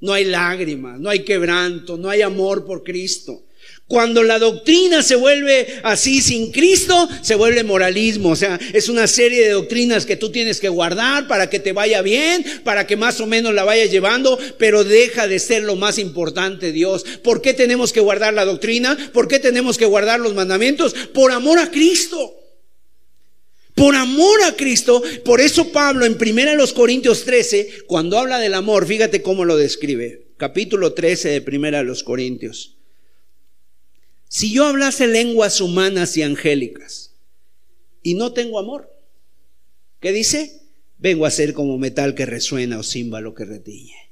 no hay lágrimas, no hay quebranto, no hay amor por Cristo. Cuando la doctrina se vuelve así sin Cristo, se vuelve moralismo. O sea, es una serie de doctrinas que tú tienes que guardar para que te vaya bien, para que más o menos la vayas llevando, pero deja de ser lo más importante Dios. ¿Por qué tenemos que guardar la doctrina? ¿Por qué tenemos que guardar los mandamientos? Por amor a Cristo. Por amor a Cristo, por eso Pablo en 1 Corintios 13, cuando habla del amor, fíjate cómo lo describe. Capítulo 13 de 1 Corintios. Si yo hablase lenguas humanas y angélicas y no tengo amor, ¿qué dice? Vengo a ser como metal que resuena o címbalo que retiñe.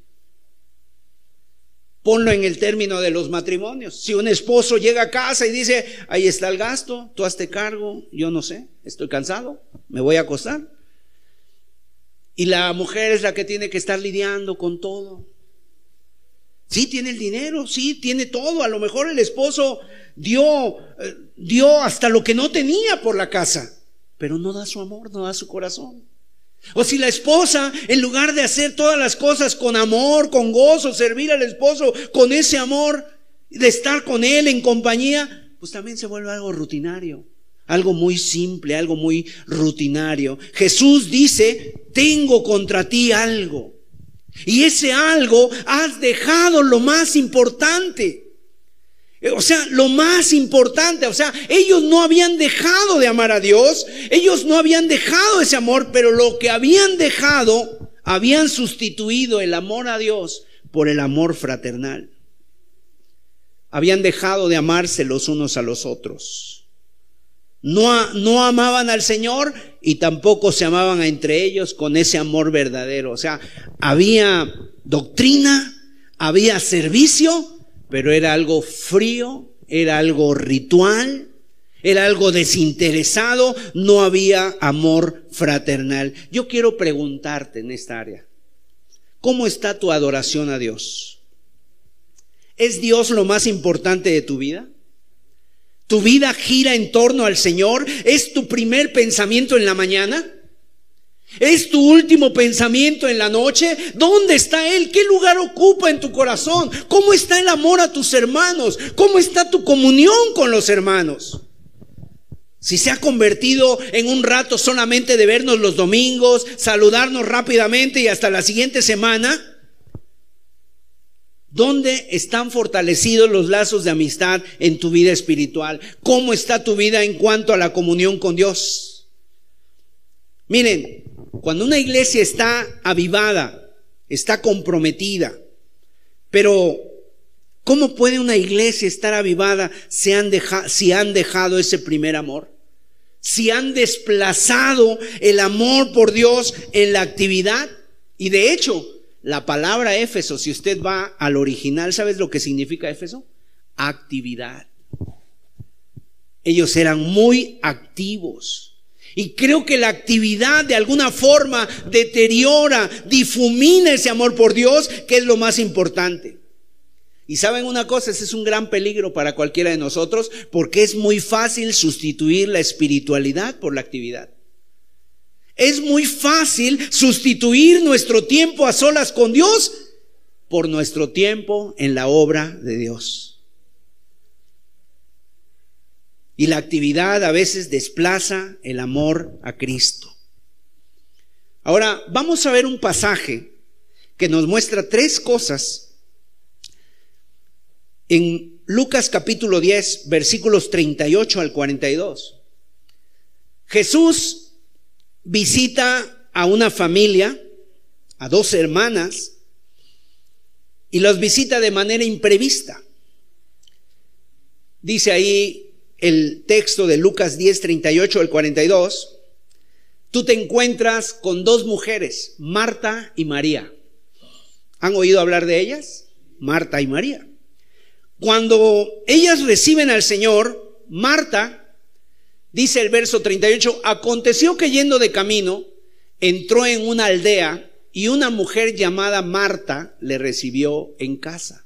Ponlo en el término de los matrimonios. Si un esposo llega a casa y dice, ahí está el gasto, tú hazte cargo, yo no sé, estoy cansado, me voy a acostar. Y la mujer es la que tiene que estar lidiando con todo. Sí, tiene el dinero, sí, tiene todo. A lo mejor el esposo dio, eh, dio hasta lo que no tenía por la casa, pero no da su amor, no da su corazón. O si la esposa, en lugar de hacer todas las cosas con amor, con gozo, servir al esposo con ese amor, de estar con él en compañía, pues también se vuelve algo rutinario, algo muy simple, algo muy rutinario. Jesús dice, tengo contra ti algo. Y ese algo has dejado lo más importante. O sea, lo más importante, o sea, ellos no habían dejado de amar a Dios, ellos no habían dejado ese amor, pero lo que habían dejado, habían sustituido el amor a Dios por el amor fraternal. Habían dejado de amarse los unos a los otros. No, no amaban al Señor y tampoco se amaban entre ellos con ese amor verdadero. O sea, había doctrina, había servicio, pero era algo frío, era algo ritual, era algo desinteresado, no había amor fraternal. Yo quiero preguntarte en esta área, ¿cómo está tu adoración a Dios? ¿Es Dios lo más importante de tu vida? ¿Tu vida gira en torno al Señor? ¿Es tu primer pensamiento en la mañana? ¿Es tu último pensamiento en la noche? ¿Dónde está Él? ¿Qué lugar ocupa en tu corazón? ¿Cómo está el amor a tus hermanos? ¿Cómo está tu comunión con los hermanos? Si se ha convertido en un rato solamente de vernos los domingos, saludarnos rápidamente y hasta la siguiente semana, ¿dónde están fortalecidos los lazos de amistad en tu vida espiritual? ¿Cómo está tu vida en cuanto a la comunión con Dios? Miren, cuando una iglesia está avivada, está comprometida, pero ¿cómo puede una iglesia estar avivada si han, si han dejado ese primer amor? Si han desplazado el amor por Dios en la actividad. Y de hecho, la palabra Éfeso, si usted va al original, ¿sabes lo que significa Éfeso? Actividad. Ellos eran muy activos. Y creo que la actividad de alguna forma deteriora, difumina ese amor por Dios, que es lo más importante. Y saben una cosa, ese es un gran peligro para cualquiera de nosotros, porque es muy fácil sustituir la espiritualidad por la actividad. Es muy fácil sustituir nuestro tiempo a solas con Dios por nuestro tiempo en la obra de Dios. Y la actividad a veces desplaza el amor a Cristo. Ahora, vamos a ver un pasaje que nos muestra tres cosas en Lucas capítulo 10, versículos 38 al 42. Jesús visita a una familia, a dos hermanas, y los visita de manera imprevista. Dice ahí el texto de Lucas 10, 38 al 42, tú te encuentras con dos mujeres, Marta y María. ¿Han oído hablar de ellas? Marta y María. Cuando ellas reciben al Señor, Marta, dice el verso 38, aconteció que yendo de camino, entró en una aldea y una mujer llamada Marta le recibió en casa.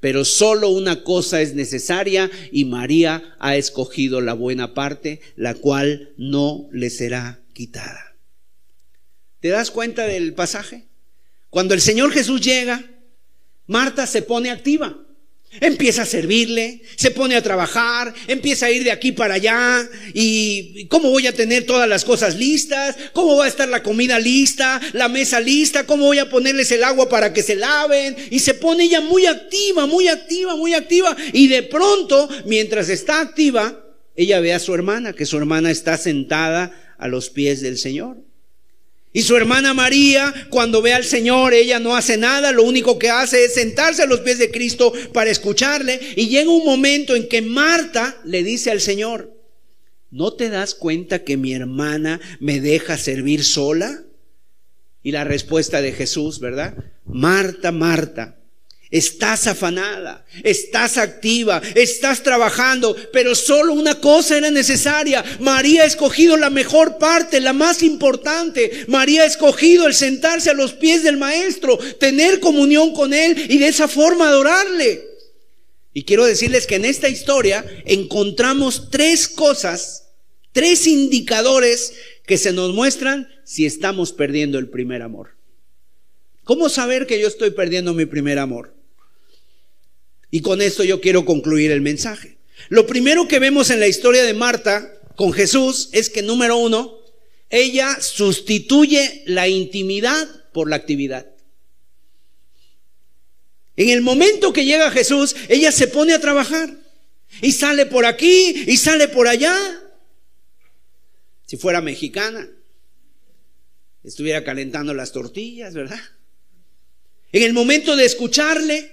pero solo una cosa es necesaria y María ha escogido la buena parte, la cual no le será quitada. ¿Te das cuenta del pasaje? Cuando el Señor Jesús llega, Marta se pone activa. Empieza a servirle, se pone a trabajar, empieza a ir de aquí para allá. Y cómo voy a tener todas las cosas listas, cómo va a estar la comida lista, la mesa lista, cómo voy a ponerles el agua para que se laven y se pone ella muy activa, muy activa, muy activa. Y de pronto, mientras está activa, ella ve a su hermana, que su hermana está sentada a los pies del Señor. Y su hermana María, cuando ve al Señor, ella no hace nada, lo único que hace es sentarse a los pies de Cristo para escucharle. Y llega un momento en que Marta le dice al Señor, ¿no te das cuenta que mi hermana me deja servir sola? Y la respuesta de Jesús, ¿verdad? Marta, Marta, Estás afanada, estás activa, estás trabajando, pero solo una cosa era necesaria. María ha escogido la mejor parte, la más importante. María ha escogido el sentarse a los pies del Maestro, tener comunión con Él y de esa forma adorarle. Y quiero decirles que en esta historia encontramos tres cosas, tres indicadores que se nos muestran si estamos perdiendo el primer amor. ¿Cómo saber que yo estoy perdiendo mi primer amor? Y con esto yo quiero concluir el mensaje. Lo primero que vemos en la historia de Marta con Jesús es que, número uno, ella sustituye la intimidad por la actividad. En el momento que llega Jesús, ella se pone a trabajar y sale por aquí y sale por allá. Si fuera mexicana, estuviera calentando las tortillas, ¿verdad? En el momento de escucharle,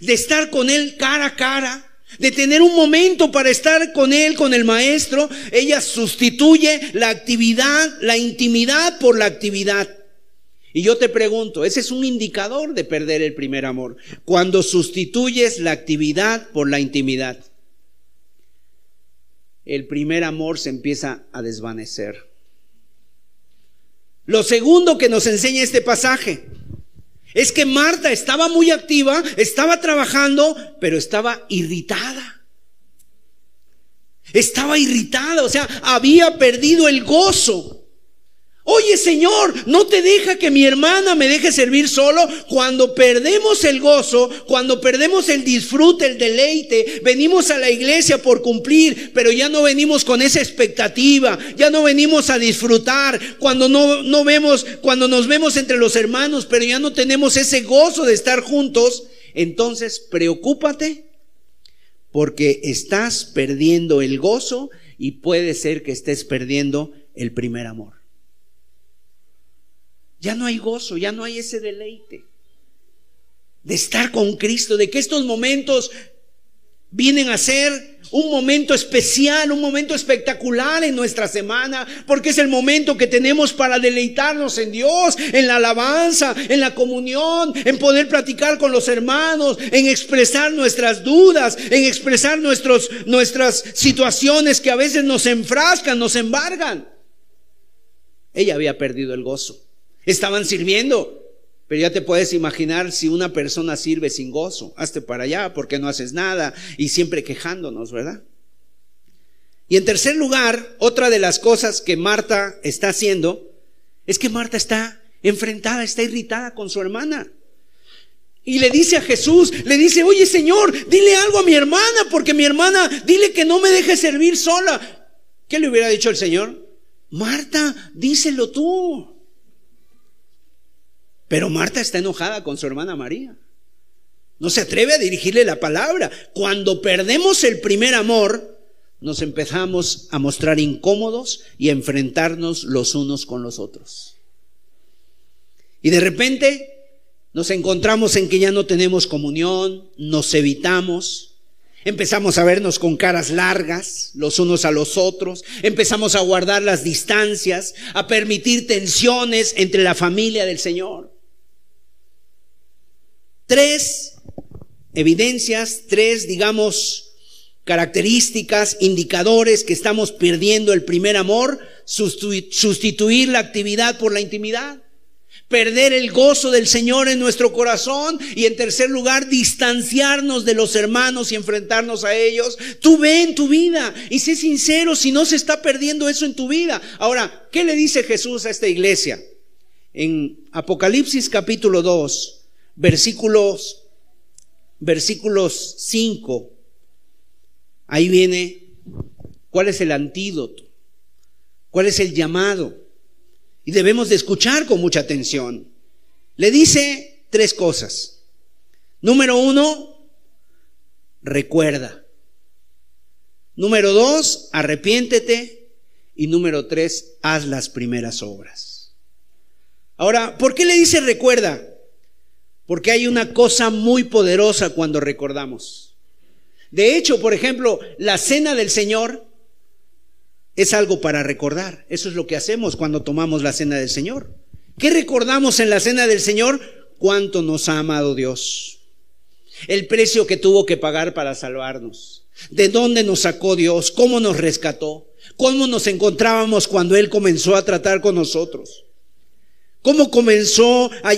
de estar con Él cara a cara, de tener un momento para estar con Él, con el Maestro, ella sustituye la actividad, la intimidad por la actividad. Y yo te pregunto, ese es un indicador de perder el primer amor, cuando sustituyes la actividad por la intimidad. El primer amor se empieza a desvanecer. Lo segundo que nos enseña este pasaje, es que Marta estaba muy activa, estaba trabajando, pero estaba irritada. Estaba irritada, o sea, había perdido el gozo. Oye Señor, no te deja que mi hermana me deje servir solo. Cuando perdemos el gozo, cuando perdemos el disfrute, el deleite, venimos a la iglesia por cumplir, pero ya no venimos con esa expectativa, ya no venimos a disfrutar. Cuando no, no vemos, cuando nos vemos entre los hermanos, pero ya no tenemos ese gozo de estar juntos, entonces preocúpate porque estás perdiendo el gozo y puede ser que estés perdiendo el primer amor. Ya no hay gozo, ya no hay ese deleite de estar con Cristo, de que estos momentos vienen a ser un momento especial, un momento espectacular en nuestra semana, porque es el momento que tenemos para deleitarnos en Dios, en la alabanza, en la comunión, en poder platicar con los hermanos, en expresar nuestras dudas, en expresar nuestros, nuestras situaciones que a veces nos enfrascan, nos embargan. Ella había perdido el gozo. Estaban sirviendo. Pero ya te puedes imaginar si una persona sirve sin gozo. Hazte para allá porque no haces nada y siempre quejándonos, ¿verdad? Y en tercer lugar, otra de las cosas que Marta está haciendo es que Marta está enfrentada, está irritada con su hermana. Y le dice a Jesús, le dice, oye Señor, dile algo a mi hermana, porque mi hermana, dile que no me deje servir sola. ¿Qué le hubiera dicho el Señor? Marta, díselo tú. Pero Marta está enojada con su hermana María. No se atreve a dirigirle la palabra. Cuando perdemos el primer amor, nos empezamos a mostrar incómodos y a enfrentarnos los unos con los otros. Y de repente nos encontramos en que ya no tenemos comunión, nos evitamos, empezamos a vernos con caras largas los unos a los otros, empezamos a guardar las distancias, a permitir tensiones entre la familia del Señor tres evidencias, tres, digamos, características, indicadores que estamos perdiendo el primer amor, sustituir la actividad por la intimidad, perder el gozo del Señor en nuestro corazón y en tercer lugar distanciarnos de los hermanos y enfrentarnos a ellos. Tú ve en tu vida y sé sincero si no se está perdiendo eso en tu vida. Ahora, ¿qué le dice Jesús a esta iglesia? En Apocalipsis capítulo 2, versículos versículos 5, ahí viene cuál es el antídoto, cuál es el llamado. Y debemos de escuchar con mucha atención. Le dice tres cosas. Número uno, recuerda. Número dos, arrepiéntete. Y número tres, haz las primeras obras. Ahora, ¿por qué le dice recuerda? Porque hay una cosa muy poderosa cuando recordamos. De hecho, por ejemplo, la cena del Señor es algo para recordar. Eso es lo que hacemos cuando tomamos la cena del Señor. ¿Qué recordamos en la cena del Señor? Cuánto nos ha amado Dios. El precio que tuvo que pagar para salvarnos. De dónde nos sacó Dios. Cómo nos rescató. Cómo nos encontrábamos cuando Él comenzó a tratar con nosotros. Cómo comenzó a,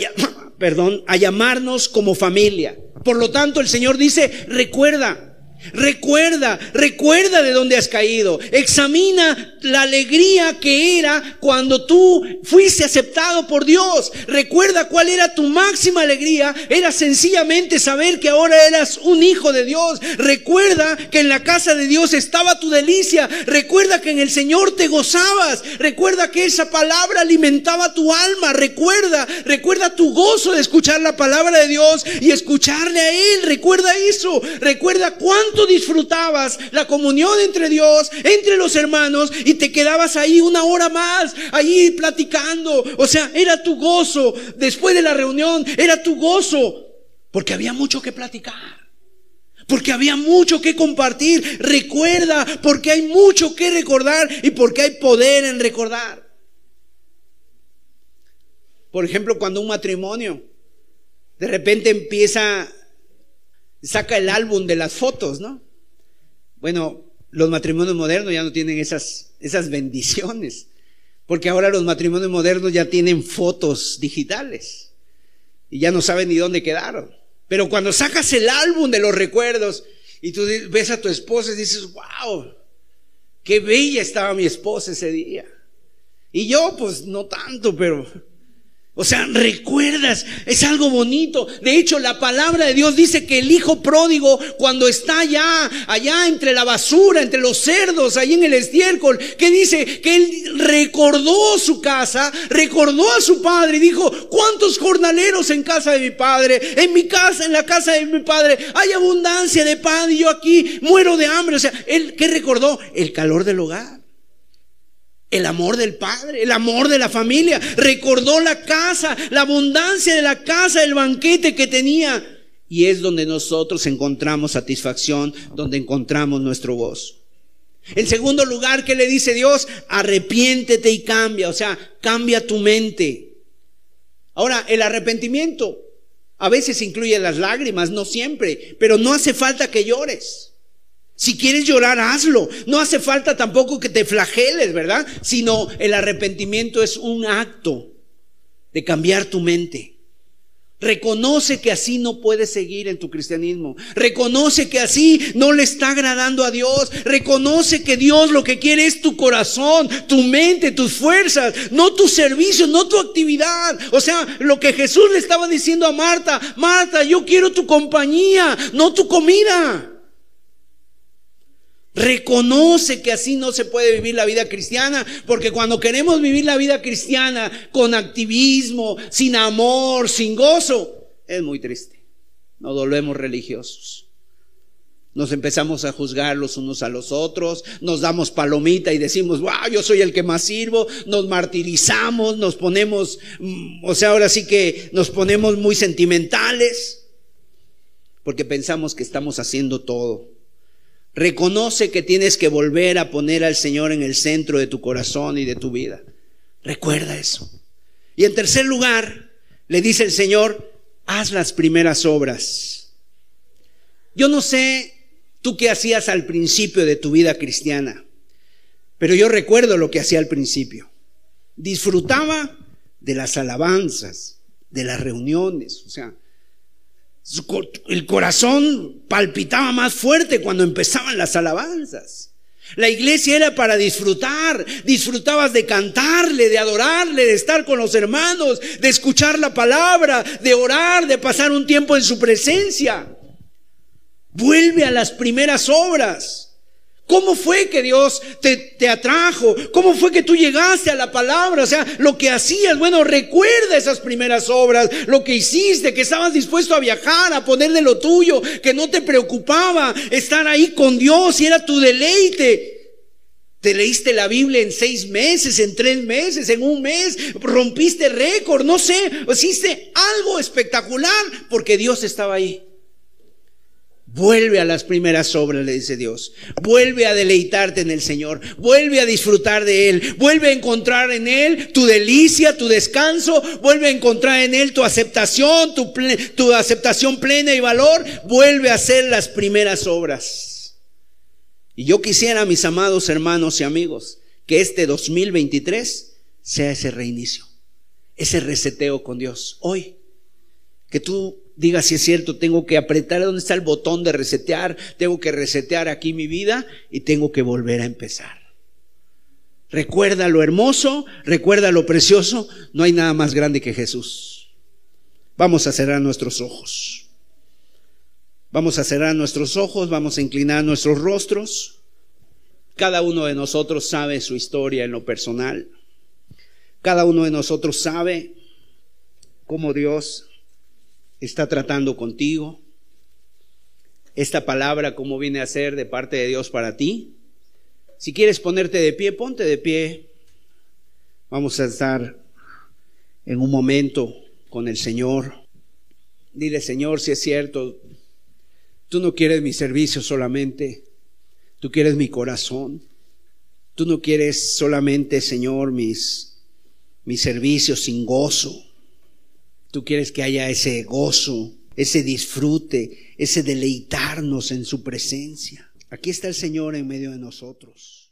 perdón, a llamarnos como familia. Por lo tanto, el Señor dice, recuerda, Recuerda, recuerda de dónde has caído. Examina la alegría que era cuando tú fuiste aceptado por Dios. Recuerda cuál era tu máxima alegría. Era sencillamente saber que ahora eras un hijo de Dios. Recuerda que en la casa de Dios estaba tu delicia. Recuerda que en el Señor te gozabas. Recuerda que esa palabra alimentaba tu alma. Recuerda, recuerda tu gozo de escuchar la palabra de Dios y escucharle a Él. Recuerda eso. Recuerda cuánto disfrutabas la comunión entre Dios, entre los hermanos, y te quedabas ahí una hora más, ahí platicando. O sea, era tu gozo. Después de la reunión, era tu gozo. Porque había mucho que platicar. Porque había mucho que compartir. Recuerda, porque hay mucho que recordar y porque hay poder en recordar. Por ejemplo, cuando un matrimonio de repente empieza saca el álbum de las fotos, ¿no? Bueno, los matrimonios modernos ya no tienen esas, esas bendiciones, porque ahora los matrimonios modernos ya tienen fotos digitales y ya no saben ni dónde quedaron. Pero cuando sacas el álbum de los recuerdos y tú ves a tu esposa y dices, wow, qué bella estaba mi esposa ese día. Y yo, pues no tanto, pero o sea, recuerdas, es algo bonito. De hecho, la palabra de Dios dice que el hijo pródigo, cuando está allá, allá entre la basura, entre los cerdos, ahí en el estiércol, que dice que él recordó su casa, recordó a su padre y dijo, ¿cuántos jornaleros en casa de mi padre? En mi casa, en la casa de mi padre, hay abundancia de pan y yo aquí muero de hambre. O sea, él, ¿qué recordó? El calor del hogar. El amor del padre, el amor de la familia. Recordó la casa, la abundancia de la casa, el banquete que tenía. Y es donde nosotros encontramos satisfacción, donde encontramos nuestro gozo. En segundo lugar, ¿qué le dice Dios? Arrepiéntete y cambia, o sea, cambia tu mente. Ahora, el arrepentimiento a veces incluye las lágrimas, no siempre, pero no hace falta que llores. Si quieres llorar, hazlo. No hace falta tampoco que te flageles, ¿verdad? Sino el arrepentimiento es un acto de cambiar tu mente. Reconoce que así no puedes seguir en tu cristianismo. Reconoce que así no le está agradando a Dios. Reconoce que Dios lo que quiere es tu corazón, tu mente, tus fuerzas, no tu servicio, no tu actividad. O sea, lo que Jesús le estaba diciendo a Marta, Marta, yo quiero tu compañía, no tu comida. Reconoce que así no se puede vivir la vida cristiana, porque cuando queremos vivir la vida cristiana con activismo, sin amor, sin gozo, es muy triste. Nos volvemos religiosos. Nos empezamos a juzgar los unos a los otros, nos damos palomita y decimos, wow, yo soy el que más sirvo, nos martirizamos, nos ponemos, mm, o sea, ahora sí que nos ponemos muy sentimentales, porque pensamos que estamos haciendo todo. Reconoce que tienes que volver a poner al Señor en el centro de tu corazón y de tu vida. Recuerda eso. Y en tercer lugar, le dice el Señor, haz las primeras obras. Yo no sé tú qué hacías al principio de tu vida cristiana, pero yo recuerdo lo que hacía al principio. Disfrutaba de las alabanzas, de las reuniones, o sea, el corazón palpitaba más fuerte cuando empezaban las alabanzas. La iglesia era para disfrutar, disfrutabas de cantarle, de adorarle, de estar con los hermanos, de escuchar la palabra, de orar, de pasar un tiempo en su presencia. Vuelve a las primeras obras. ¿Cómo fue que Dios te, atrajo? ¿Cómo fue que tú llegaste a la palabra? O sea, lo que hacías, bueno, recuerda esas primeras obras, lo que hiciste, que estabas dispuesto a viajar, a poner de lo tuyo, que no te preocupaba estar ahí con Dios y era tu deleite. Te leíste la Biblia en seis meses, en tres meses, en un mes, rompiste récord, no sé, hiciste algo espectacular porque Dios estaba ahí. Vuelve a las primeras obras, le dice Dios. Vuelve a deleitarte en el Señor. Vuelve a disfrutar de Él. Vuelve a encontrar en Él tu delicia, tu descanso. Vuelve a encontrar en Él tu aceptación, tu, tu aceptación plena y valor. Vuelve a hacer las primeras obras. Y yo quisiera, mis amados hermanos y amigos, que este 2023 sea ese reinicio, ese reseteo con Dios. Hoy, que tú diga si es cierto, tengo que apretar donde está el botón de resetear, tengo que resetear aquí mi vida y tengo que volver a empezar. Recuerda lo hermoso, recuerda lo precioso, no hay nada más grande que Jesús. Vamos a cerrar nuestros ojos. Vamos a cerrar nuestros ojos, vamos a inclinar nuestros rostros. Cada uno de nosotros sabe su historia en lo personal. Cada uno de nosotros sabe cómo Dios está tratando contigo. Esta palabra, cómo viene a ser de parte de Dios para ti. Si quieres ponerte de pie, ponte de pie. Vamos a estar en un momento con el Señor. Dile, Señor, si es cierto, tú no quieres mi servicio solamente, tú quieres mi corazón. Tú no quieres solamente, Señor, mis, mis servicios sin gozo. Tú quieres que haya ese gozo, ese disfrute, ese deleitarnos en su presencia. Aquí está el Señor en medio de nosotros.